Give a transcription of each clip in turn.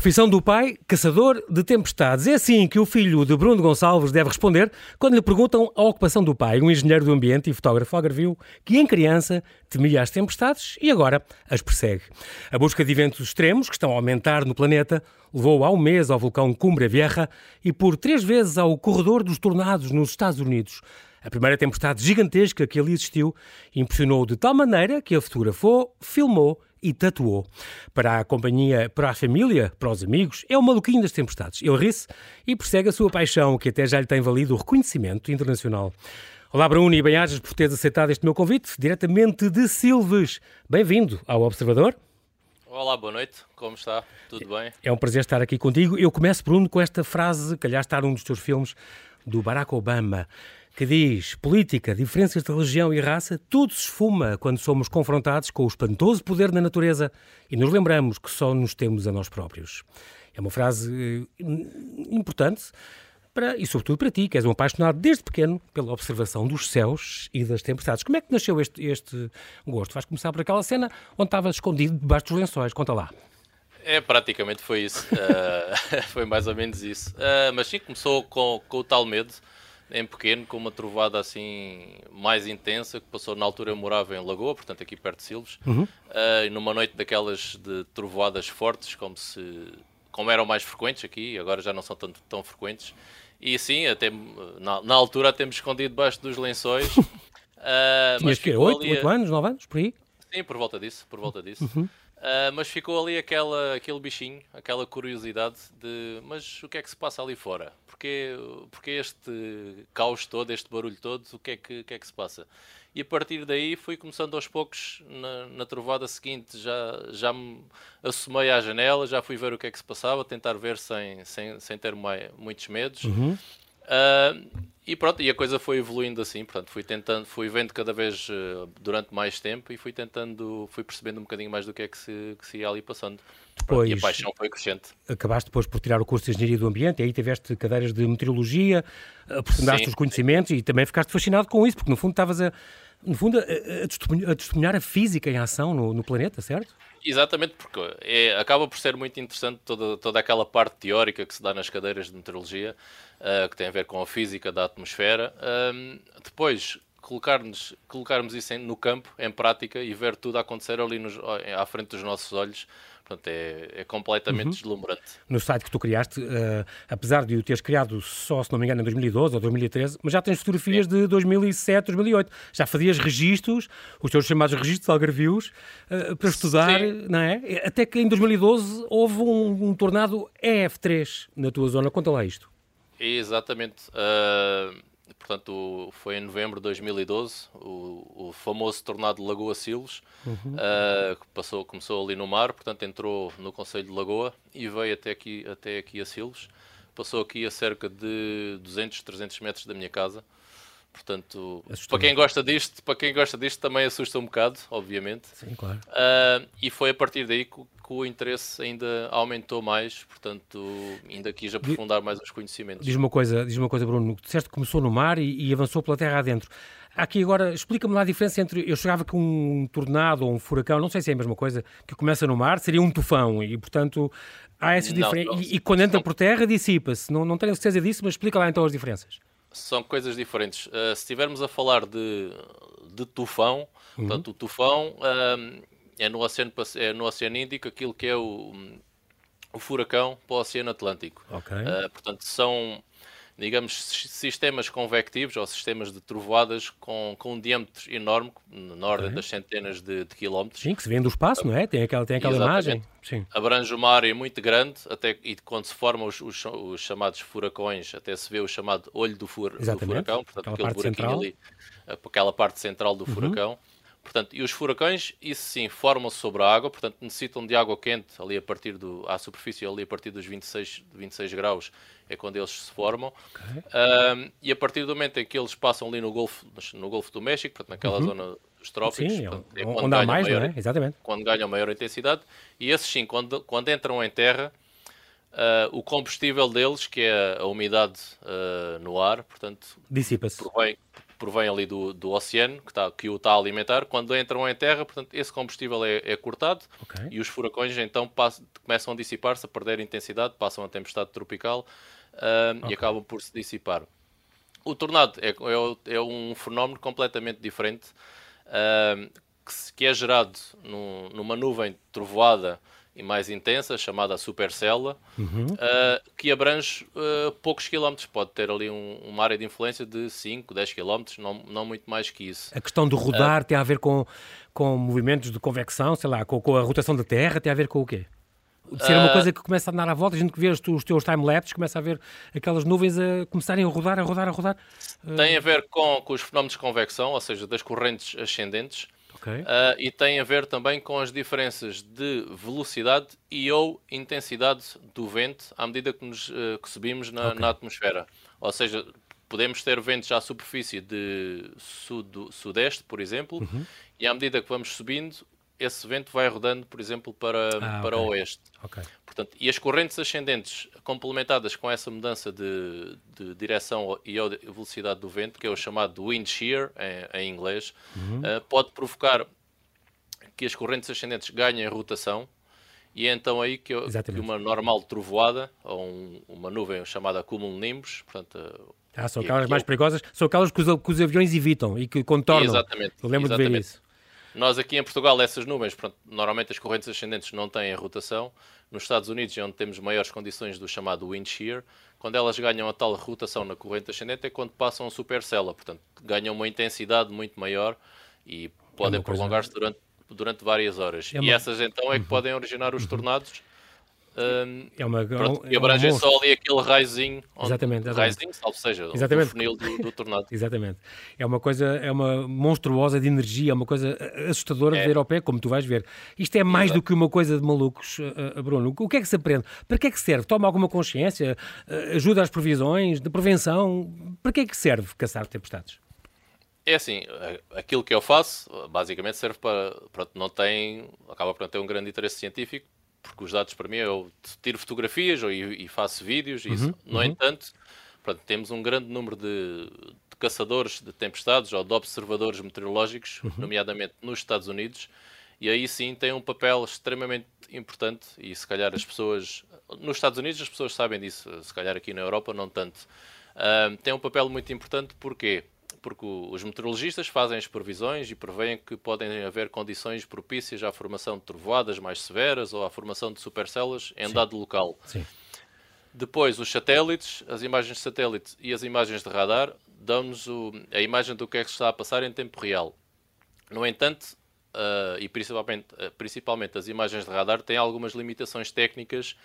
Profissão do pai, caçador de tempestades. É assim que o filho de Bruno Gonçalves deve responder quando lhe perguntam a ocupação do pai, um engenheiro do ambiente e fotógrafo algarvio que em criança temia as tempestades e agora as persegue. A busca de eventos extremos que estão a aumentar no planeta levou há um mês ao vulcão Cumbre Vieja e por três vezes ao corredor dos tornados nos Estados Unidos. A primeira tempestade gigantesca que ali existiu impressionou de tal maneira que a fotografou, filmou e tatuou. Para a companhia, para a família, para os amigos, é o maluquinho das tempestades. Ele ri-se e persegue a sua paixão, que até já lhe tem valido o reconhecimento internacional. Olá, Bruno, e bem-ajas por teres aceitado este meu convite, diretamente de Silves. Bem-vindo ao Observador. Olá, boa noite, como está? Tudo bem? É um prazer estar aqui contigo. Eu começo, Bruno, com esta frase, que aliás está num dos teus filmes, do Barack Obama que diz política, diferenças de religião e raça, tudo se esfuma quando somos confrontados com o espantoso poder da natureza e nos lembramos que só nos temos a nós próprios. É uma frase eh, importante para, e sobretudo para ti, que és um apaixonado desde pequeno pela observação dos céus e das tempestades. Como é que nasceu este, este gosto? Vais começar por aquela cena onde estavas escondido debaixo dos lençóis. Conta lá. É, praticamente foi isso. Uh, foi mais ou menos isso. Uh, mas sim, começou com, com o tal medo em pequeno, com uma trovada assim mais intensa, que passou na altura eu morava em Lagoa, portanto aqui perto de Silves, uhum. uh, e numa noite daquelas de trovoadas fortes, como se como eram mais frequentes aqui, agora já não são tanto tão frequentes, e sim, até na, na altura até me escondi debaixo dos lençóis. Uh, Tinhas que 8, 8 anos, 9 anos, por aí? Sim, por volta disso, por volta disso. Uhum. Uh, mas ficou ali aquela, aquele bichinho, aquela curiosidade de mas o que é que se passa ali fora? Porquê, porquê este caos todo, este barulho todo, o que, é que, que é que se passa? E a partir daí fui começando aos poucos, na, na trovada seguinte já, já me assomei à janela, já fui ver o que é que se passava, tentar ver sem, sem, sem ter mais, muitos medos. Uhum. Uh, e pronto, e a coisa foi evoluindo assim, portanto, fui tentando, fui vendo cada vez uh, durante mais tempo e fui tentando, fui percebendo um bocadinho mais do que é que se, que se ia ali passando. Depois, e a paixão foi crescente. Acabaste depois por tirar o curso de Engenharia do Ambiente e aí tiveste cadeiras de meteorologia, aprofundaste os conhecimentos e também ficaste fascinado com isso, porque no fundo estavas a, no fundo, a, a, testemunhar a física em ação no, no planeta, certo? Exatamente, porque é, acaba por ser muito interessante toda, toda aquela parte teórica que se dá nas cadeiras de meteorologia, uh, que tem a ver com a física da atmosfera. Depois, colocar-nos, colocarmos isso em, no campo, em prática, e ver tudo acontecer ali nos, à frente dos nossos olhos, Portanto, é, é completamente uhum. deslumbrante. No site que tu criaste, uh, apesar de o teres criado só, se não me engano, em 2012 ou 2013, mas já tens fotografias Sim. de 2007, 2008. Já fazias registros, os teus chamados registros algarvios, uh, para estudar, Sim. não é? Até que em 2012 houve um, um tornado EF3 na tua zona. Conta lá isto. Exatamente. Uh portanto foi em novembro de 2012, o, o famoso tornado de Lagoa Silos, uhum. uh, que passou, começou ali no mar, portanto entrou no Conselho de Lagoa e veio até aqui, até aqui a Silos, passou aqui a cerca de 200, 300 metros da minha casa, Portanto, para quem gosta disto, para quem gosta disto também assusta um bocado, obviamente. Sim, claro. Uh, e foi a partir daí que, que, o interesse ainda aumentou mais, portanto, ainda quis aprofundar mais os conhecimentos. Diz uma coisa, diz uma coisa, Bruno, disseste que começou no mar e, e avançou pela terra adentro. Aqui agora, explica-me lá a diferença entre. Eu chegava com um tornado ou um furacão, não sei se é a mesma coisa, que começa no mar, seria um tufão e, portanto, há essas diferenças. E, e, quando entra por terra, dissipa-se. Não, não tenho certeza disso, mas explica lá então as diferenças são coisas diferentes. Uh, se estivermos a falar de, de tufão, uhum. portanto, o tufão uh, é, no oceano, é no Oceano Índico aquilo que é o, o furacão para o Oceano Atlântico. Okay. Uh, portanto, são digamos, sistemas convectivos ou sistemas de trovoadas com, com um diâmetro enorme, na ordem okay. das centenas de, de, quilómetros. Sim, que se vê do espaço, não é? Tem aquela, tem aquela imagem. Sim. Abrange uma área muito grande, até, e quando se formam os, os, os, chamados furacões, até se vê o chamado olho do, fur, do furacão, portanto, aquela aquele buraquinho central. ali, aquela parte central do uhum. furacão. Portanto, e os furacões, isso sim, formam-se sobre a água, portanto, necessitam de água quente ali a partir do, à superfície, ali a partir dos 26, 26 graus, é quando eles se formam. Okay. Um, e a partir do momento em que eles passam ali no Golfo, no Golfo do México, portanto, naquela uhum. zona dos trópicos, sim, portanto, é quando, onde mais, maior, não é? Exatamente. quando ganham maior intensidade, e esses sim, quando, quando entram em terra, Uh, o combustível deles, que é a umidade uh, no ar, portanto, dissipa-se. Provém, provém ali do, do oceano que, tá, que o está a alimentar. Quando entram em terra, portanto, esse combustível é, é cortado okay. e os furacões então passam, começam a dissipar-se, a perder intensidade, passam a tempestade tropical uh, okay. e acabam por se dissipar. O tornado é, é, é um fenómeno completamente diferente que, que, é gerado num, numa nuvem trovoada e mais intensa, chamada supercella, uhum. uh, que abrange uh, poucos quilómetros. Pode ter ali um, uma área de influência de 5, 10 quilómetros, não, não muito mais que isso. A questão de rodar uh, tem a ver com, com movimentos de convecção, sei lá, com, com a rotação da Terra, tem a ver com o quê? De ser uma coisa que começa a andar à volta, a gente que vê os, os teus time-lapses, começa a ver aquelas nuvens a começarem a rodar, a rodar, a rodar. Tem a ver com, com os fenómenos de convecção, ou seja, das correntes ascendentes. Okay. Uh, e tem a ver também com as diferenças de velocidade e ou intensidade do vento à medida que, nos, uh, que subimos na, okay. na, atmosfera. Ou seja, podemos ter ventos à superfície de sud, sudeste, por exemplo, uhum. e à medida que vamos subindo, esse vento vai rodando, por exemplo, para, ah, para okay. oeste. Okay. Portanto, e as correntes ascendentes complementadas com essa mudança de, de direção e velocidade do vento, que é o chamado wind shear em, em inglês, uhum. uh, pode provocar que as correntes ascendentes ganhem rotação e é então aí que, que uma normal trovoada ou um, uma nuvem chamada cumulonimbus, portanto, ah, são aquelas mais perigosas, são aquelas que os, que os, aviões evitam e que contornam. Exatamente. Eu lembro exatamente. de ver isso. Nós aqui em Portugal, essas nuvens, pronto, normalmente as correntes ascendentes não têm a rotação. Nos Estados Unidos, é onde temos maiores condições do chamado wind shear, quando elas ganham a tal rotação na corrente ascendente é quando passam a supercella, portanto, ganham uma intensidade muito maior e podem é prolongar-se durante, durante várias horas. É uma... E essas então é que uhum. podem originar os uhum. tornados um, é uma, pronto, é e abrange um só ali aquele raizinho, exatamente, exatamente. raizinho, salvo seja, exatamente. o funil do, do, tornado. exatamente. É uma coisa, é uma monstruosa de energia, é uma coisa assustadora é. de ver ao pé, como tu vais ver. Isto é mais Exato. do que uma coisa de malucos, uh, Bruno. O que é que se aprende? Para que é que serve? Toma alguma consciência? Uh, ajuda às previsões de prevenção? Para que é que serve caçar tempestades? É assim, aquilo que eu faço, basicamente serve para, pronto, não tem, acaba por não ter um grande interesse científico, porque os dados para mim eu tiro fotografias ou, e, e faço vídeos, uhum, isso. no uhum. entanto, pronto, temos um grande número de, de, caçadores de tempestades ou de observadores meteorológicos, uhum. nomeadamente nos Estados Unidos, e aí sim tem um papel extremamente importante e se calhar as pessoas nos Estados Unidos as pessoas sabem disso, se calhar aqui na Europa não tanto. Uh, tem um papel muito importante porque porque os meteorologistas fazem as previsões e preveem que podem haver condições propícias à formação de trovoadas mais severas ou à formação de supercélulas em Sim. dado local. Sim. Depois, os satélites, as imagens de satélite e as imagens de radar dão-nos a imagem do que é que está a passar em tempo real. No entanto, uh, e principalmente, uh, principalmente as imagens de radar têm algumas limitações técnicas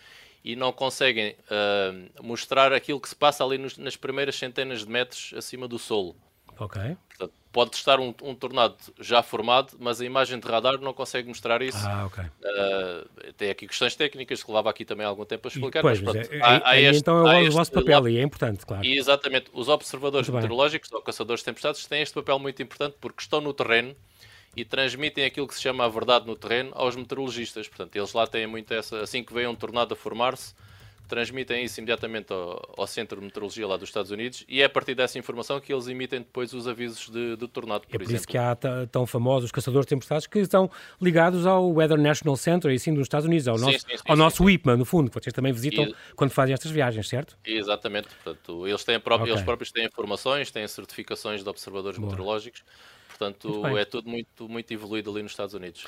e não conseguem uh, mostrar aquilo que se passa ali nos, nas primeiras centenas de metros acima do solo. Ok. Portanto, pode estar um, um, tornado já formado, mas a imagem de radar não consegue mostrar isso. Ah, ok. Uh, tem aqui questões técnicas que leva aqui também algum tempo a explicar. Pois, mas, pronto, é, há, há este, então é o vosso papel e é importante, claro. E exatamente, os observadores meteorológicos ou caçadores de tempestades têm este papel muito importante porque estão no terreno e transmitem aquilo que se chama a verdade no terreno aos meteorologistas. Portanto, eles lá têm muito essa. Assim que vem um tornado a formar-se, transmitem isso imediatamente ao, ao, Centro de Meteorologia lá dos Estados Unidos e é a partir dessa informação que eles emitem depois os avisos de, de tornado, por, é por exemplo. isso que há tão famosos caçadores de tempestades que estão ligados ao Weather National Center e sim dos Estados Unidos, ao sim, nosso, sim, sim, ao nosso WIPMA, no fundo, que vocês também visitam e... quando fazem estas viagens, certo? Exatamente, portanto, eles, têm próprio, okay. eles próprios têm informações, têm certificações de observadores Boa. meteorológicos, portanto é tudo muito, muito evoluído ali nos Estados Unidos.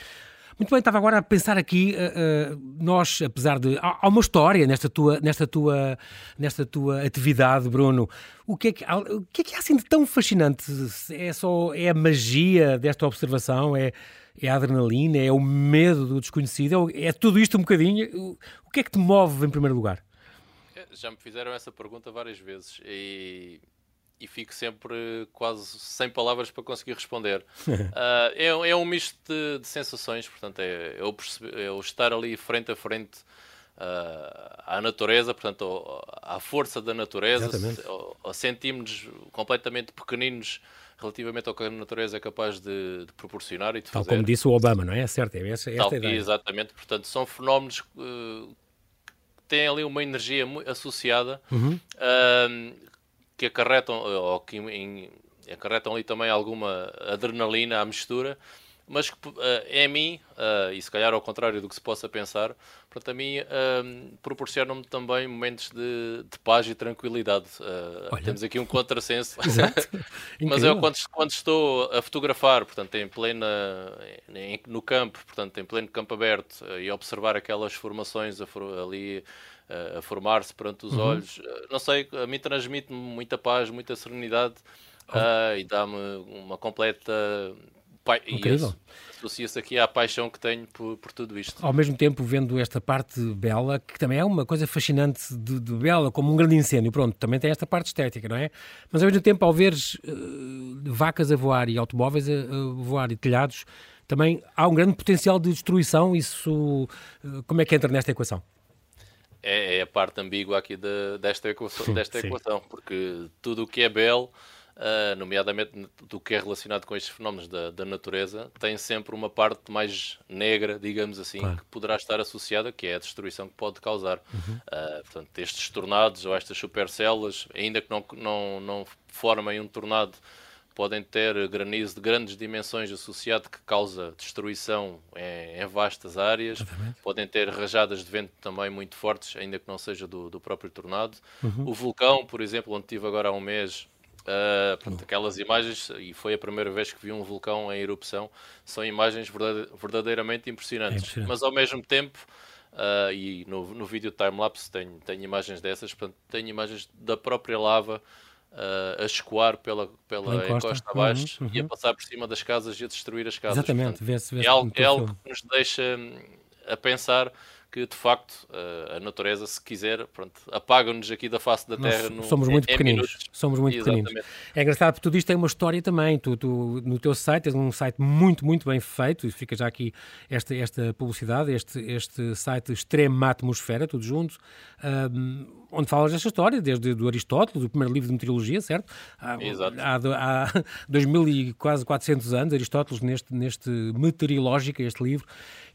Muito bem, estava agora a pensar aqui, uh, uh, nós, apesar de. Há, há, uma história nesta tua, nesta, tua, nesta tua atividade, Bruno. O que, é que, há, o que é que há assim de tão fascinante? É só é a magia desta observação? É, é a adrenalina? É o medo do desconhecido? É, é tudo isto um bocadinho? O, o que é que te move em primeiro lugar? É, já me fizeram essa pergunta várias vezes e e fico sempre quase sem palavras para conseguir responder. uh, é, é, um misto de, de, sensações, portanto, é eu, eu estar ali frente a frente uh, à natureza, portanto, à força da natureza, sentimos-nos completamente pequeninos relativamente ao que a natureza é capaz de, de proporcionar e de Tal fazer. como disse o Obama, não é? é certo, é essa, esta Tal, ideia. Exatamente, portanto, são fenómenos uh, têm ali uma energia associada uhum. uh, que acarretam, ou que em, acarretam ali também alguma adrenalina à mistura mas que uh, é a mim, uh, e se calhar ao contrário do que se possa pensar, portanto, a mim uh, proporciona-me também momentos de, de, paz e tranquilidade. temos aqui um contrassenso, mas eu quando, quando, estou a fotografar, portanto, em plena, em, no campo, portanto, em pleno campo aberto, e observar aquelas formações ali a formar-se perante os uhum. olhos, não sei, a mim transmite-me muita paz, muita serenidade. e dá-me uma completa Incrível. Associa-se aqui à paixão que tenho por, por, tudo isto. Ao mesmo tempo, vendo esta parte bela, que também é uma coisa fascinante de, de bela, como um grande incêndio, pronto, também tem esta parte estética, não é? Mas ao mesmo tempo, ao veres uh, vacas a voar e automóveis a, a, voar e telhados, também há um grande potencial de destruição. Isso, uh, como é que entra nesta equação? É, é a parte ambígua aqui de, desta equação, desta equação porque tudo o que é belo uh, nomeadamente do que é relacionado com estes fenómenos da, da, natureza, tem sempre uma parte mais negra, digamos assim, claro. que poderá estar associada, que é a destruição que pode causar. Uhum. Uh, portanto, estes tornados ou estas supercélulas, ainda que não, não, não formem um tornado, podem ter granizo de grandes dimensões associado que causa destruição em, em vastas áreas, Exatamente. podem ter rajadas de vento também muito fortes, ainda que não seja do, do próprio tornado. Uhum. O vulcão, por exemplo, onde estive agora há um mês, Uh, portanto, aquelas imagens, e foi a primeira vez que vi um vulcão em erupção, são imagens verdadeiramente impressionantes. É impressionante. Mas ao mesmo tempo, uh, e no, no vídeo time-lapse tenho, tenho imagens dessas, portanto, tenho imagens da própria lava uh, a escoar pela, pela encosta, encosta abaixo uhum, uhum. e a uhum. passar por cima das casas e a destruir as casas. Exatamente, vê-se vê É algo, é algo que nos deixa hum, a pensar que de facto a natureza, se quiser, apaga-nos aqui da face da Terra. Nós somos muito pequeninos. Somos muito Exatamente. pequeninos. É engraçado porque tudo isto tem uma história também. Tu, tu, no teu site tens um site muito, muito bem feito. Fica já aqui esta, esta publicidade, este, este site Extrema Atmosfera, tudo junto. Um, onde falas desta história, desde do Aristóteles, o primeiro livro de meteorologia, certo? Há, Exato. Há, há 2000 e quase 400 anos, Aristóteles neste, neste Meteorológica, este livro,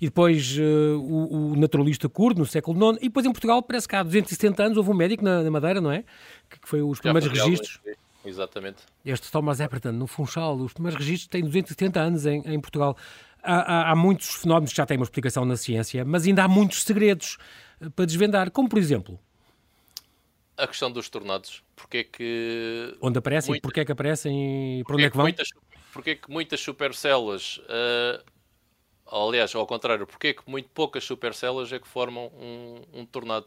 e depois uh, o, o, naturalista curdo, no século IX, e depois em Portugal, parece que há 270 anos, houve um médico na, na Madeira, não é? Que, que foi os primeiros registros. Exatamente. Este Thomas Epperton, no Funchal, os primeiros registros têm 270 anos em, em Portugal. Há, há, há, muitos fenómenos que já têm uma explicação na ciência, mas ainda há muitos segredos eh, para desvendar, como por exemplo a questão dos tornados. Porque é que. Onde aparecem, muita... porque é que aparecem e para onde é que vão? Muitas, porque é que muitas supercélulas. Uh, aliás, ao contrário, porque é que muito poucas supercélulas é que formam um, um tornado?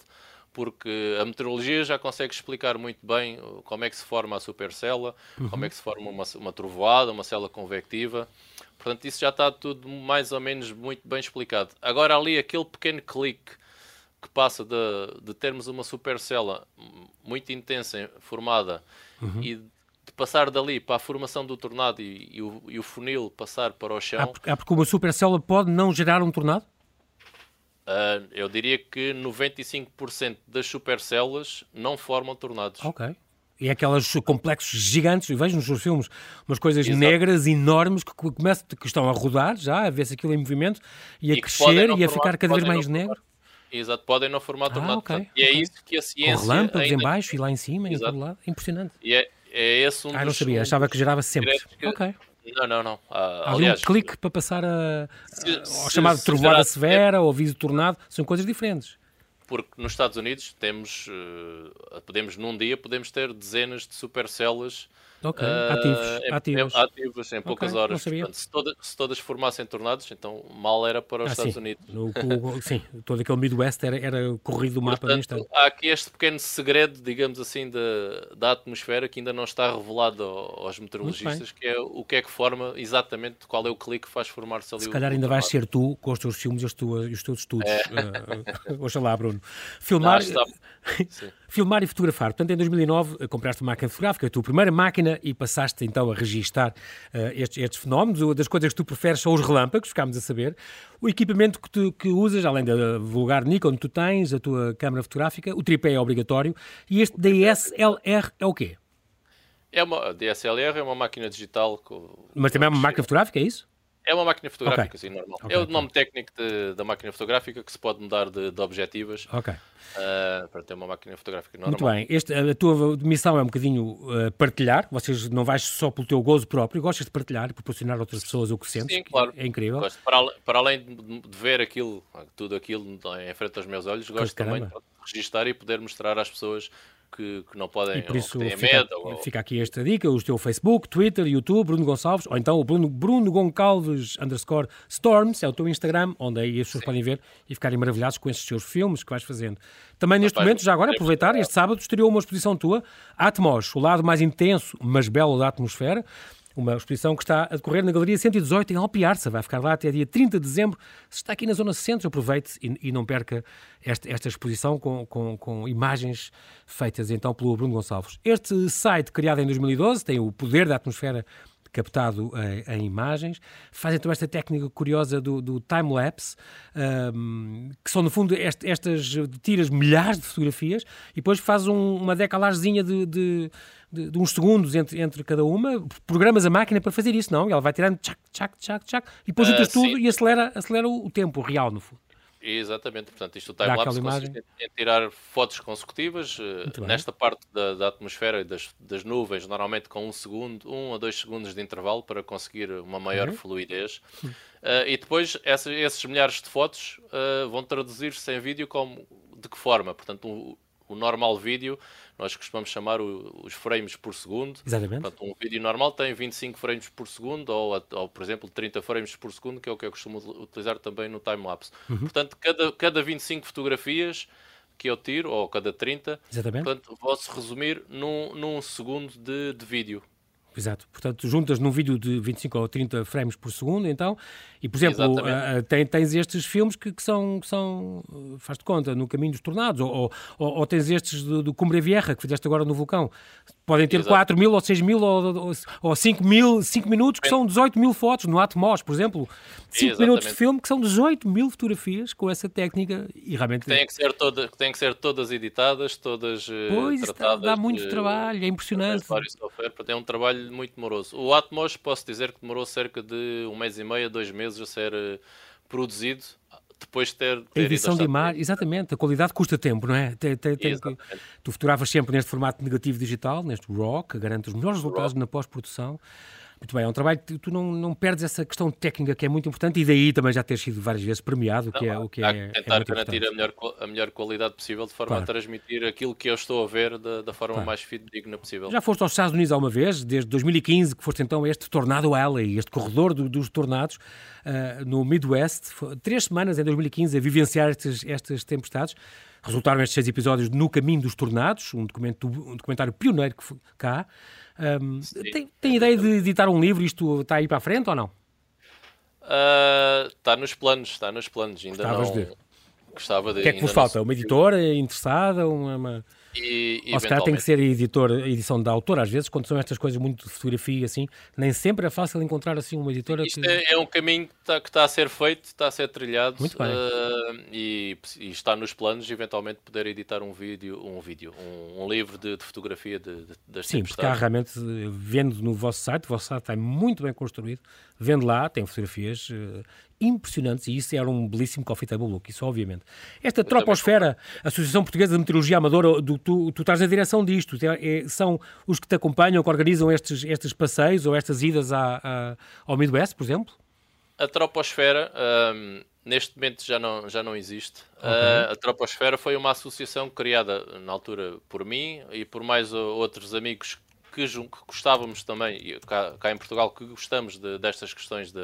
Porque a meteorologia já consegue explicar muito bem como é que se forma a supercélula, uhum. como é que se forma uma, uma trovoada, uma célula convectiva. Portanto, isso já está tudo mais ou menos muito bem explicado. Agora, ali, aquele pequeno clique que passa de, de termos uma supercélula muito intensa formada uhum. e passar dali para a formação do tornado e, e, o, e o, funil passar para o chão. É porque uma supercélula pode não gerar um tornado? Uh, eu diria que 95% das supercélulas não formam tornados. Ok. E aquelas complexos gigantes, eu vejo nos seus filmes umas coisas Exato. negras enormes que, começam, que estão a rodar já, a ver-se aquilo em movimento e a e crescer e a ficar cada vez mais negro. Exato, podem não formar tornado. Ah, okay, e é okay. isso que a ciência. Com relâmpagos ainda... em baixo e lá em cima e em todo lado. Impressionante. E é, é esse um Ah, não sabia, achava que gerava sempre. Que... Ok. Não, não, não. Ah, aliás, um clique para passar a, se, ao chamado trovoada severa ou aviso tornado, são coisas diferentes. Porque nos Estados Unidos temos, uh, podemos num dia podemos ter dezenas de supercélulas Ok, uh, ativos, em, ativos. ativos em poucas okay, horas. Portanto, se, toda, se, todas formassem tornados, então mal era para os ah, Estados sim. Unidos. No, o, sim, todo aquele Midwest era, era corrido do mapa Portanto, instante. Há aqui este pequeno segredo, digamos assim, da, da atmosfera que ainda não está revelado aos meteorologistas, que é o que é que forma exatamente qual é o clique que faz formar-se ali. Se calhar ainda vais ser tu, com os teus filmes e os, teus estudos. É. Uh, oxalá, Bruno. Filmar. Não, Filmar e fotografar. Portanto, em 2009 eh, compraste uma máquina fotográfica, a tua primeira máquina, e passaste então a registar uh, estes, estes, fenómenos. Uma das coisas que tu preferes são os relâmpagos, ficámos a saber. O equipamento que, tu, que usas, além da vulgar Nikon que tu tens, a tua câmera fotográfica, o tripé é obrigatório. E este DSLR é o quê? É uma, a DSLR é uma máquina digital. Mas também é uma máquina fotográfica, é isso? É uma máquina fotográfica, okay. sim, normal. Okay, é o nome técnico de, da máquina fotográfica que se pode mudar de, de objetivas. Uh, para ter uma máquina fotográfica normal. Muito bem. Este, a tua missão é um bocadinho uh, partilhar. Vocês não vais só pelo teu gozo próprio, gostas de partilhar e proporcionar a outras pessoas o que sentes. Sim, claro. É incrível. Gosto. Para, para além de, de, ver aquilo, tudo aquilo em frente aos meus olhos, gosto também de registar e poder mostrar às pessoas que, que não podem, e por isso fica, medo. Ou... Fica aqui esta dica, o teu Facebook, Twitter, YouTube, Bruno Gonçalves, ou então o Bruno, Bruno Goncalves underscore Storms, é o teu Instagram, onde aí as pessoas Sim. podem ver e ficarem maravilhados com esses teus filmes que vais fazendo. Também neste momento, já agora, aproveitar, este sábado estreou uma exposição tua, Atmos, o lado mais intenso, mas belo da atmosfera, uma exposição que está a decorrer na Galeria 118 em Alpiarça. Vai ficar lá até dia 30 de dezembro. Se está aqui na Zona Centro, aproveite e, e não perca esta, esta exposição com, com, com, imagens feitas então pelo Bruno Gonçalves. Este site, criado em 2012, tem o poder da atmosfera captado em, em, imagens. Faz então esta técnica curiosa do, do time-lapse, um, que são no fundo est, estas tiras milhares de fotografias e depois faz um, uma decalagezinha de, de, de, de, uns segundos entre, entre cada uma. Programas a máquina para fazer isso, não? Ela vai tirando tchac, tchac, tchac, tchac, e depois juntas uh, tudo e acelera, acelera o tempo real, no fundo. Exatamente, portanto, isto o time-lapse consiste em tirar fotos consecutivas uh, nesta parte da, da atmosfera e das, das, nuvens, normalmente com um segundo, um a dois segundos de intervalo para conseguir uma maior uhum. fluidez. Uh, e depois essa, esses milhares de fotos uh, vão traduzir-se em vídeo como de que forma? Portanto, o, o normal vídeo nós costumamos chamar o, os frames por segundo. Exatamente. Portanto, um vídeo normal tem 25 frames por segundo, ou, ou por exemplo 30 frames por segundo, que é o que eu costumo utilizar também no time-lapse. Uhum. Portanto, cada, cada 25 fotografias que eu tiro, ou cada 30, Exatamente. portanto, vou-se resumir num, num segundo de, de vídeo. Exato. Portanto, juntas num vídeo de 25 ou 30 frames por segundo, então, e por exemplo, uh, tem, tens estes filmes que, que são, que são uh, faz de conta, no Caminho dos Tornados, ou, ou, ou tens estes do, do Cumbre Vieja, que fizeste agora no Vulcão. Podem ter Exato. 4 mil ou 6 mil ou, ou, ou 5 mil, 5 minutos, que são 18 mil fotos no Atmos, por exemplo. 5 minutos de filme, que são 18 mil fotografias com essa técnica e realmente... Tem que ser, toda, tem que ser todas editadas, todas eh, pois, tratadas. dá muito trabalho, é impressionante. É um trabalho muito demoroso. O Atmos, posso dizer que demorou cerca de um mês e meio, dois meses a ser uh, produzido depois de ter, ter a edição de imagem, exatamente, a qualidade custa tempo, não é? Tem, tem, tem que, tu fotografas sempre neste formato negativo digital, neste RAW, que garante os melhores resultados na pós-produção. Muito bem, é um trabalho que tu não, não perdes essa questão técnica que é muito importante e daí também já ter sido várias vezes premiado, não, que é o que é. é tentar é garantir a melhor, a melhor qualidade possível de forma claro. a transmitir aquilo que eu estou a ver da, da forma claro. mais fidedigna possível. Já foste aos Estados Unidos alguma vez, desde 2015, que foste então a este Tornado Alley, este corredor do, dos tornados uh, no Midwest. Três semanas em 2015 a vivenciar estes, estas tempestades. Resultaram estes seis episódios No Caminho dos Tornados, um, documento, um documentário pioneiro que cá. Um, tem, tem ideia de editar um livro? Isto está aí para a frente ou não? Uh, está nos planos, está nos planos. Ainda Gostavas não... de... Gostava de... O que é que vos falta? Uma editora interessada? Uma, uma... E, Ou se calhar tem que ser editor, edição da autor, às vezes, quando são estas coisas muito de fotografia, assim, nem sempre é fácil encontrar assim uma editora. Isto que... é, é, um caminho que está, que está, a ser feito, está a ser trilhado muito bem. Uh, e, e, está nos planos, eventualmente, poder editar um vídeo, um vídeo, um, um livro de, de, fotografia de, de, das Sim, porque há realmente, vendo no vosso site, o vosso site está muito bem construído, vendo lá, tem fotografias. Uh, impressionantes e isso era um belíssimo coffee table look, isso obviamente. Esta Eu Troposfera, Associação Portuguesa de Meteorologia Amadora, do, tu, tu estás na direção disto, é, é, são os que te acompanham, que organizam estes, estes passeios ou estas idas à, à, ao Midwest, por exemplo? A Troposfera... Um neste momento já não, já não existe. Okay. Uh, a Troposfera foi uma associação criada na altura por mim e por mais outros amigos que, que gostávamos também, cá, cá em Portugal, que gostamos de, destas questões de,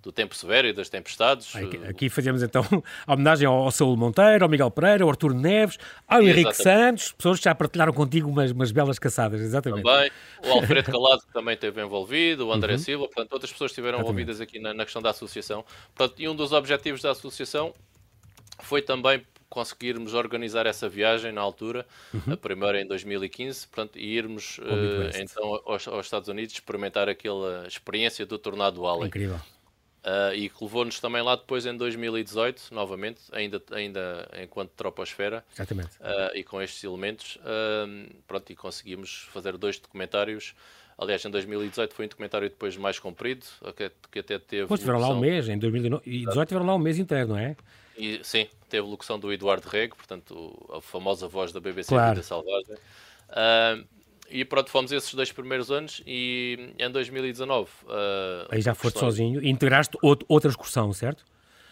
do tempo severo e das tempestades. Aqui, aqui fazemos então a homenagem ao, Saúl Monteiro, ao Miguel Pereira, ao Artur Neves, ao exatamente. Henrique Santos, pessoas que já partilharam contigo umas, umas belas caçadas, exatamente. Também, o Alfredo Calado que também esteve envolvido, o André uhum. Silva, portanto, outras pessoas estiveram envolvidas aqui na, na, questão da associação. Portanto, e um dos objetivos da associação foi também conseguirmos organizar essa viagem na altura, uhum. a primeira em 2015, portanto, e irmos uh, então aos, aos, Estados Unidos experimentar aquela experiência do Tornado Alley. Incrível. Uh, e que levou-nos também lá depois em 2018, novamente, ainda, ainda enquanto troposfera. Exatamente. Uh, e com estes elementos, pronto, e conseguimos fazer dois documentários Aliás, em 2018 foi um documentário depois mais comprido, que, que até teve. Pois tiveram lá um mês, em 2018 tiveram lá um mês inteiro, não é? E, sim, teve locução do Eduardo Reg, portanto, a famosa voz da BBC claro. Vida Salvagem. Uh, e pronto, fomos esses dois primeiros anos e em 2019. Uh, Aí já foste questões... sozinho e integraste outra excursão, certo?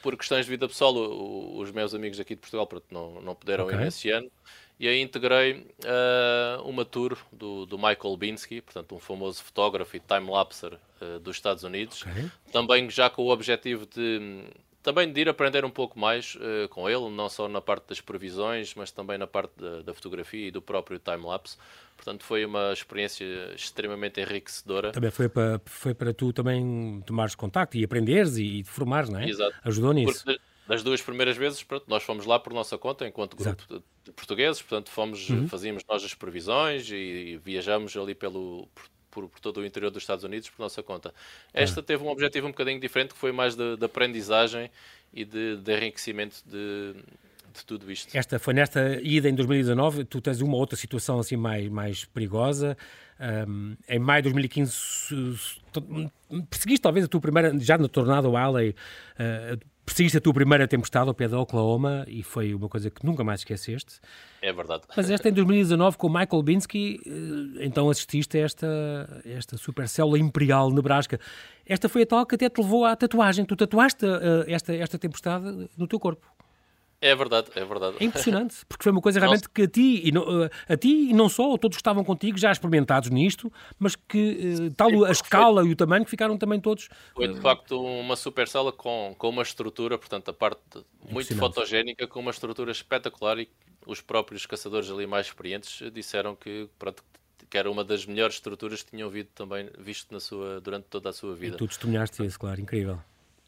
Por questões de vida pessoal, os meus amigos aqui de Portugal pronto, não, não puderam okay. ir esse ano. E aí integrei uh, uma tour do, do Michael Binsky, portanto, um famoso fotógrafo e time-lapser uh, dos Estados Unidos. Okay. Também já com o objetivo de também de ir aprender um pouco mais uh, com ele, não só na parte das previsões, mas também na parte da, da fotografia e do próprio time-lapse. Portanto, foi uma experiência extremamente enriquecedora. Também foi para, foi para tu também tomares contacto e aprenderes e, e te formares, não é? Exato. Ajudou nisso. Porque das duas primeiras vezes, pronto, nós fomos lá por nossa conta, enquanto grupo de, de, portugueses, portanto, fomos, uhum. fazíamos nós as previsões e, viajamos ali pelo, por, por, todo o interior dos Estados Unidos por nossa conta. Esta teve um objetivo um bocadinho diferente, que foi mais de, de aprendizagem e de, de enriquecimento de, de tudo isto. Esta foi nesta ida em 2019, tu tens uma outra situação assim mais, mais perigosa. Um, em maio de 2015 perseguiste talvez a tua primeira, já na Tornado Alley, uh, perseguiste a tua primeira tempestade ao pé de Oklahoma e foi uma coisa que nunca mais esqueceste. É verdade. Mas esta em 2019 com o Michael Binsky, eh, então assististe a esta, esta supercélula imperial Nebraska. Esta foi a tal que até te levou à tatuagem. Tu tatuaste uh, esta, esta tempestade no teu corpo. É verdade, é verdade. É impressionante, porque foi uma coisa realmente que a ti, e não, eh, a ti e não só, todos que estavam contigo, já experimentados nisto, mas que tal Sim, a escala foi, e o tamanho que ficaram também todos. Foi de facto uma super sala com, com uma estrutura, portanto, a parte muito fotogénica, com uma estrutura espetacular e os próprios caçadores ali mais experientes disseram que, pronto, que era uma das melhores estruturas que tinham visto também visto na sua, durante toda a sua vida. E tu testemunhaste isso, claro, incrível.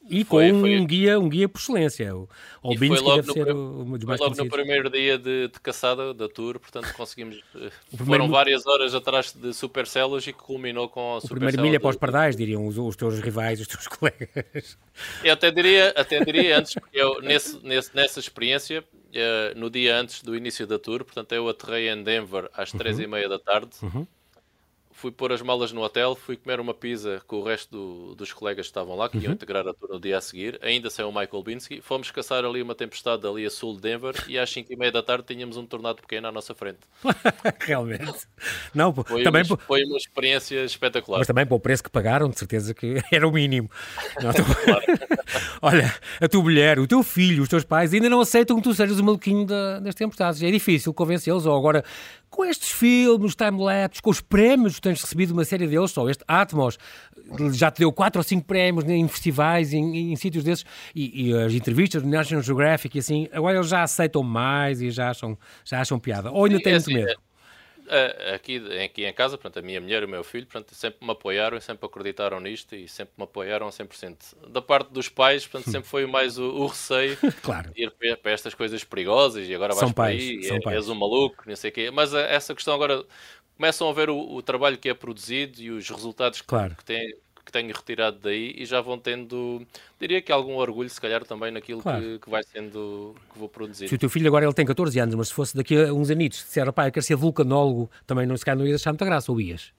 E foi, com um, guia, um guia por excelência. O Albinski deve ser o, dos mais logo no primeiro dia de, de, caçada da tour, portanto conseguimos. Eh, foram várias horas atrás de supercelas e que culminou com a O primeiro milha para os pardais, diriam os, os, teus rivais, os teus colegas. Eu até diria, até diria antes, porque eu nesse, nesse, nessa experiência uh, no dia antes do início da tour, portanto eu aterrei em Denver às uhum. três e meia da tarde. Uhum fui pôr as malas no hotel, fui comer uma pizza com o resto do, dos colegas que estavam lá, que iam uhum. integrar a tour no dia a seguir, ainda sem o Michael Binsky. Fomos caçar ali uma tempestade ali a sul de Denver e às 5 e meia da tarde tínhamos um tornado pequeno à nossa frente. Realmente. Não, foi, também uma, foi uma experiência espetacular. Mas também para o preço que pagaram, de certeza que era o mínimo. Não, tô... Olha, a tua mulher, o teu filho, os teus pais ainda não aceitam que tu sejas o maluquinho da, das tempestades. É difícil convencê-los, ou agora com estes filmes, time-lapse, com os prémios, tens recebido uma série deles, só este Atmos já te deu quatro ou cinco prémios em festivais, em, em sítios desses, e, e, as entrevistas do National Geographic e assim, agora eles já aceitam mais e já acham, já acham piada. Ou ainda têm muito assim, medo? Aqui, aqui em casa, pronto, a minha mulher e o meu filho pronto, sempre me apoiaram e sempre acreditaram nisto e sempre me apoiaram a 100%. Da parte dos pais, portanto, sempre foi mais o, o receio claro. de ir para estas coisas perigosas e agora vais são para pais, aí, são é, és um maluco, não sei o quê. Mas eh, essa questão agora começam a ver o, o, trabalho que é produzido e os resultados claro. que, que têm que tenho retirado daí e já vão tendo, diria que algum orgulho, se calhar, também naquilo claro. que, que, vai sendo, que vou produzir. Se o teu filho agora ele tem 14 anos, mas se fosse daqui a uns anitos, se disser, pai, eu quero ser vulcanólogo, também não se calhar não ias achar muita graça, ou ias?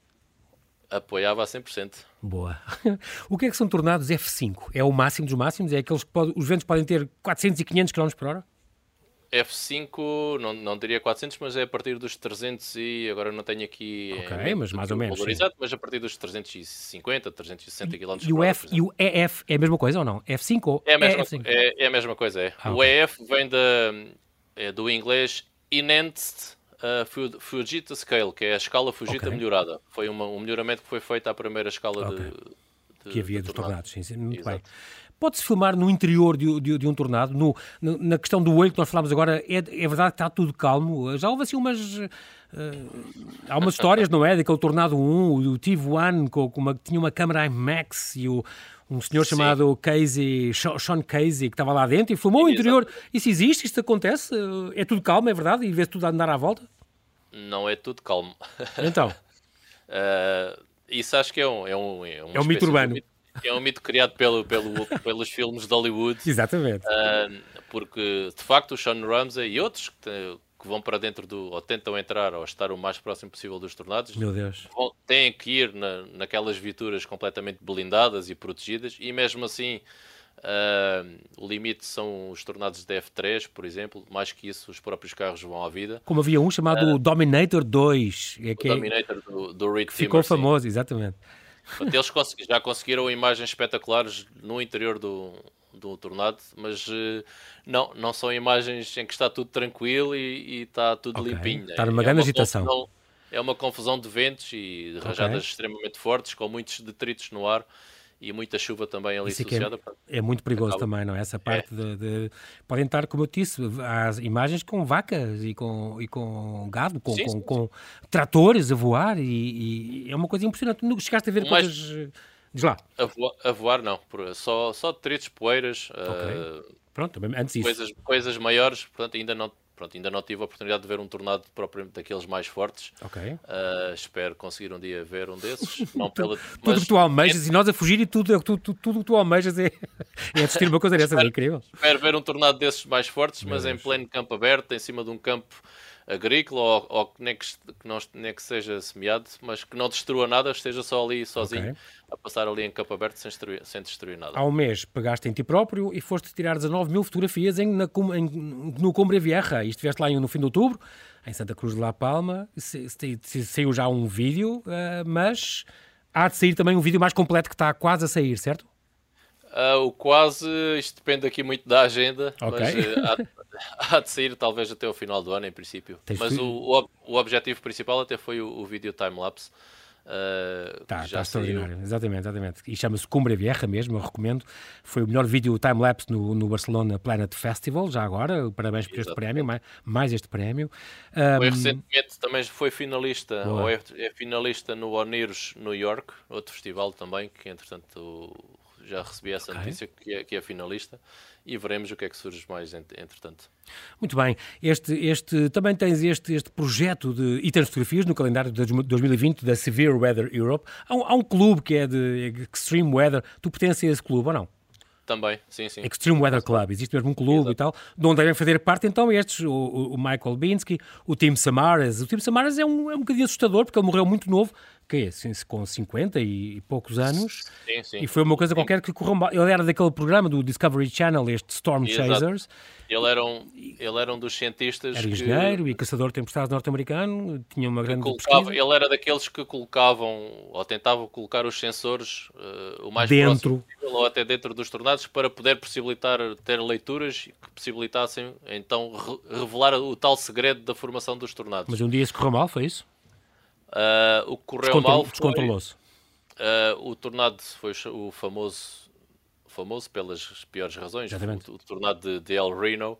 Apoiava a 100%. Boa. O que é que são tornados F5? É o máximo dos máximos? É aqueles que pode, os ventos podem ter 400 e 500 km por hora? F5, não, não diria 400, mas é a partir dos 300 e agora não tenho aqui Ok, mas mais ou menos valorizado, mas a partir dos 350, 360 km e, o F, e o EF é a mesma coisa ou não? F5 ou é a mesma, EF5? É, é a mesma coisa, é. Ah, o okay. EF vem da, é do inglês Enhanced uh, Fujita Scale, que é a escala Fujita okay. melhorada. Foi uma, um melhoramento que foi feito à primeira escala okay. de, de, que havia de dos tornados. Sim, sim, muito Exato. bem. Pode-se filmar no interior de, de, de um tornado? No, na questão do olho que nós falámos agora, é, é verdade que está tudo calmo? Já houve assim umas. Uh, há umas histórias, não é? Daquele Tornado 1, o Tive One, com, com uma, tinha uma câmera IMAX e o, um senhor Sim. chamado Casey, Sean Casey, que estava lá dentro e filmou o interior. Isso existe? Isto acontece? É tudo calmo, é verdade? E vê-se tudo a andar à volta? Não é tudo calmo. Então? uh, isso acho que é um... É um, é, é um mito urbano. Mito é um mito criado pelo, pelo, pelos filmes de Hollywood. Exatamente. Uh, porque, de facto, o Sean Ramsey e outros que, que vão para dentro do, ou tentam entrar ou estar o mais próximo possível dos tornados, Meu Deus. Vão, têm que ir na, naquelas viaturas completamente blindadas e protegidas, e mesmo assim uh, o limite são os tornados de F3, por exemplo, mais que isso os próprios carros vão à vida. Como havia um chamado uh, Dominator 2. É que Dominator do, do Rick Ficou Timmer, famoso, sim. exatamente. Eles já conseguiram imagens espetaculares no interior do, do tornado, mas uh, não, não são imagens em que está tudo tranquilo e, e está tudo okay. limpinho. Está numa é grande agitação. Confusão, é uma confusão de ventos e de rajadas okay. extremamente fortes, com muitos detritos no ar e muita chuva também ali Isso é associada. É, é, muito perigoso acaba. também, não é? Essa é. parte é. de, de, Podem estar, como eu disse, as imagens com vacas e com, e com gado, com, sim, com, sim, com tratores a voar e, e, é uma coisa impressionante. Nunca chegaste a ver Mas, coisas... Diz lá. A voar, a voar não, só, só detritos, poeiras... Okay. Uh, Pronto, antes disso. Coisas, coisas maiores, portanto, ainda não pronto, ainda não tive a oportunidade de ver um tornado propriamente daqueles mais fortes. Ok. Uh, espero conseguir um dia ver um desses. não pela, tudo o que tu almejas e nós a fugir e tudo, tudo, tudo, tudo que tu almejas é, é assistir uma coisa dessas, é incrível. Espero ver um tornado desses mais fortes, Meu mas Deus. em pleno campo aberto, em cima de um campo agrícola ou, ou nem, que, que não, nem que seja semeado, mas que não destrua nada, esteja só ali sozinho okay. a passar ali em campo aberto sem destruir, sem destruir nada. Há um mês pegaste em ti próprio e foste tirar 19 mil fotografias em, na, em, no Cumbre Vieja e estiveste lá no fim de outubro, em Santa Cruz de La Palma, se, se, se, saiu já um vídeo, uh, mas há de sair também um vídeo mais completo que está quase a sair, certo? Uh, o quase, isto depende aqui muito da agenda, okay. mas uh, há, há, de sair talvez até o final do ano, em princípio. Tens mas o, o, o, objetivo principal até foi o, o vídeo time-lapse. Uh, tá, está extraordinário, exatamente, exatamente. E chama-se Cumbre Vieja mesmo, eu recomendo. Foi o melhor vídeo time-lapse no, no Barcelona Planet Festival, já agora. Parabéns por exatamente. este prémio, mais, mais este prémio. Um, foi recentemente também foi finalista, boa. ou é, é, finalista no Oniros New York, outro festival também, que entretanto já recebi essa okay. notícia que é, que é finalista e veremos o que é que surge mais entretanto. Muito bem. Este, este, também tens este, este projeto de e tens fotografias no calendário de 2020 da Severe Weather Europe. Há um, há um clube que é de Extreme Weather. Tu pertences a esse clube ou não? Também, sim, sim. Extreme Weather Club, existe mesmo um clube Exato. e tal, de onde devem fazer parte então estes, o, o Michael Binsky, o Tim Samaras. O Tim Samaras é um, é um bocadinho assustador, porque ele morreu muito novo, assim, com 50 e poucos anos, sim, sim. e foi uma coisa qualquer que correu mal. Ele era daquele programa do Discovery Channel, este Storm Exato. Chasers. Ele era, um, ele era um dos cientistas Era engenheiro que... e caçador de tempestades norte-americano, tinha uma grande colocava, Ele era daqueles que colocavam, ou tentavam colocar os sensores uh, o mais dentro. possível, ou até dentro dos tornados, para poder possibilitar ter leituras que possibilitassem, então, re revelar o tal segredo da formação dos tornados. Mas um dia isso correu mal, foi isso? Uh, o que correu mal foi... Uh, o tornado foi o famoso, famoso pelas piores razões, o, o, tornado de, de El Reno,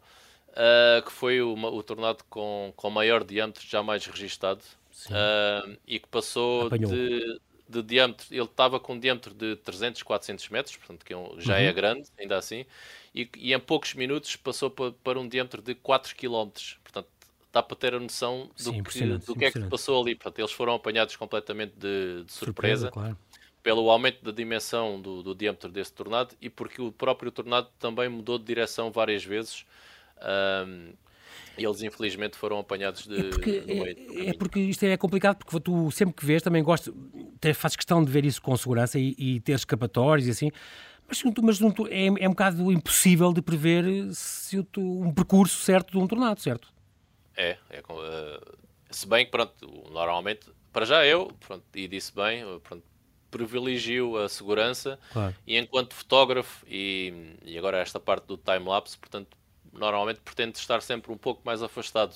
uh, que foi o, o tornado com, com maior diâmetro jamais registado e que passou de, de diâmetro, ele estava com um diâmetro de 300, 400 metros, portanto que é já é uhum. é grande, ainda assim, e, e, em poucos minutos passou para, para um diâmetro de 4 km, portanto dá para ter a noção do, Sim, que, do que é que passou ali. Portanto, eles foram apanhados completamente de, de surpresa, surpresa claro. pelo aumento da dimensão do, do, diâmetro desse tornado e porque o próprio tornado também mudou de direção várias vezes. Um, e eles infelizmente foram apanhados de. É porque, é, é, porque isto é complicado, porque tu sempre que vês também gosto, fazes questão de ver isso com segurança e, e ter escapatórios e assim. Mas, mas é, é um bocado impossível de prever se um percurso certo de um tornado, certo? É, é uh, se bem que, pronto, normalmente, para já eu, pronto, e disse bem, pronto, privilegio a segurança claro. e enquanto fotógrafo e, e agora esta parte do time-lapse, portanto, normalmente pretendo estar sempre um pouco mais afastado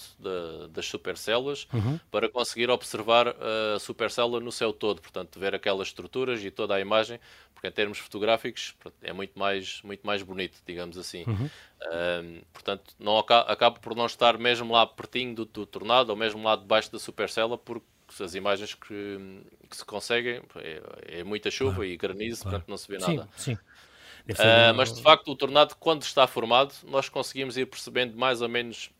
das supercélulas uhum. para conseguir observar a supercélula no seu todo, portanto, ver aquelas estruturas e toda a imagem, porque em termos fotográficos é muito mais, muito mais bonito, digamos assim. Uhum. Um, portanto, não acabo por não estar mesmo lá pertinho do, do tornado ou mesmo lá debaixo da supercélula, porque as imagens que, que se conseguem é, é muita chuva claro. e granizo, claro. portanto não se vê nada. Sim, sim. Uh, mas de facto, o tornado, quando está formado, nós conseguimos ir percebendo mais ou menos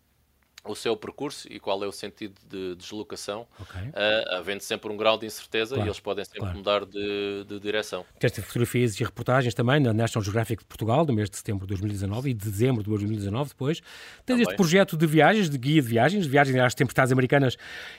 o seu percurso e qual é o sentido de deslocação, okay. uh, havendo sempre um grau de incerteza claro, e eles podem sempre claro. mudar de, de direção. Teste fotografias e reportagens também na National Geographic de Portugal, do mês de setembro de 2019 e de dezembro de 2019 depois. Tens também. este projeto de viagens, de guia de viagens, de viagens às tempestades americanas,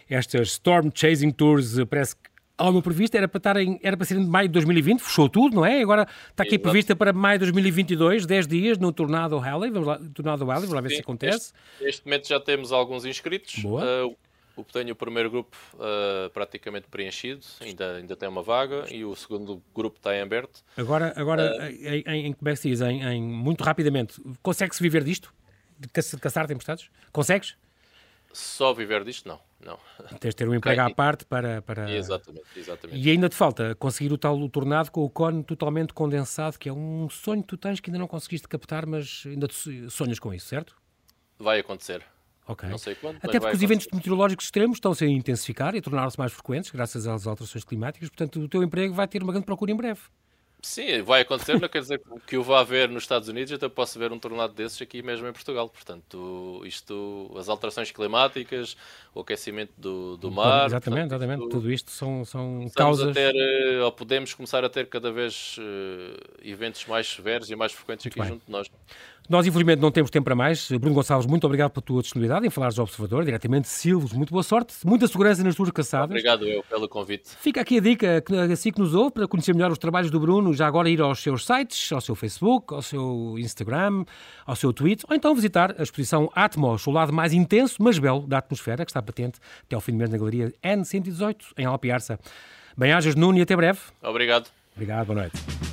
estas Storm Chasing Tours, parece que ao meu previsto era para, estar em, era para ser em maio de 2020, fechou tudo, não é? Agora está aqui Exato. prevista para maio de 2022, 10 dias no Tornado Rally, vamos lá, Tornado Rally, vamos lá ver Sim, se acontece. Neste, neste, momento já temos alguns inscritos. Boa. Uh, o, tenho o primeiro grupo uh, praticamente preenchido, ainda, ainda tem uma vaga, e o segundo grupo está em aberto. Agora, agora uh, em, em, como é que se diz? Em, em muito rapidamente, consegue-se viver disto? De caçar tempestades? Consegues? Só viver disto, não. não. Tens de ter um emprego à parte para, para. Exatamente, exatamente. E ainda te falta conseguir o tal o tornado com o cone totalmente condensado, que é um sonho que tu tens que ainda não conseguiste captar, mas ainda sonhas com isso, certo? Vai acontecer. Ok. Não sei quando. Até porque os eventos meteorológicos extremos estão-se a intensificar e tornar-se mais frequentes, graças às alterações climáticas, portanto, o teu emprego vai ter uma grande procura em breve. Sim, vai acontecer, não quer dizer que o vá ver nos Estados Unidos, até posso ver um tornado desses aqui mesmo em Portugal. Portanto, isto, as alterações climáticas, o aquecimento do, do mar. Exatamente, portanto, exatamente. Isto, Tudo isto são, são causas. Ter, eh, ou podemos começar a ter cada vez uh, eventos mais severos e mais frequentes aqui junto de nós. Nós, infelizmente, não temos tempo para mais. Bruno Gonçalves, muito obrigado pela tua disponibilidade em falares ao Observador, diretamente de Silves. Muito boa sorte, muita segurança nas tuas caçadas. Obrigado eu pelo convite. Fica aqui a dica, assim que nos ouve, para conhecer melhor os trabalhos do Bruno, já agora ir aos seus sites, ao seu Facebook, ao seu Instagram, ao seu Twitter, ou então visitar a exposição Atmos, o lado mais intenso, mas belo, da atmosfera, que está patente até ao fim do mês na Galeria N118, em Alpiarça. Bem-ajas, Nuno, e até breve. Obrigado. Obrigado, boa noite.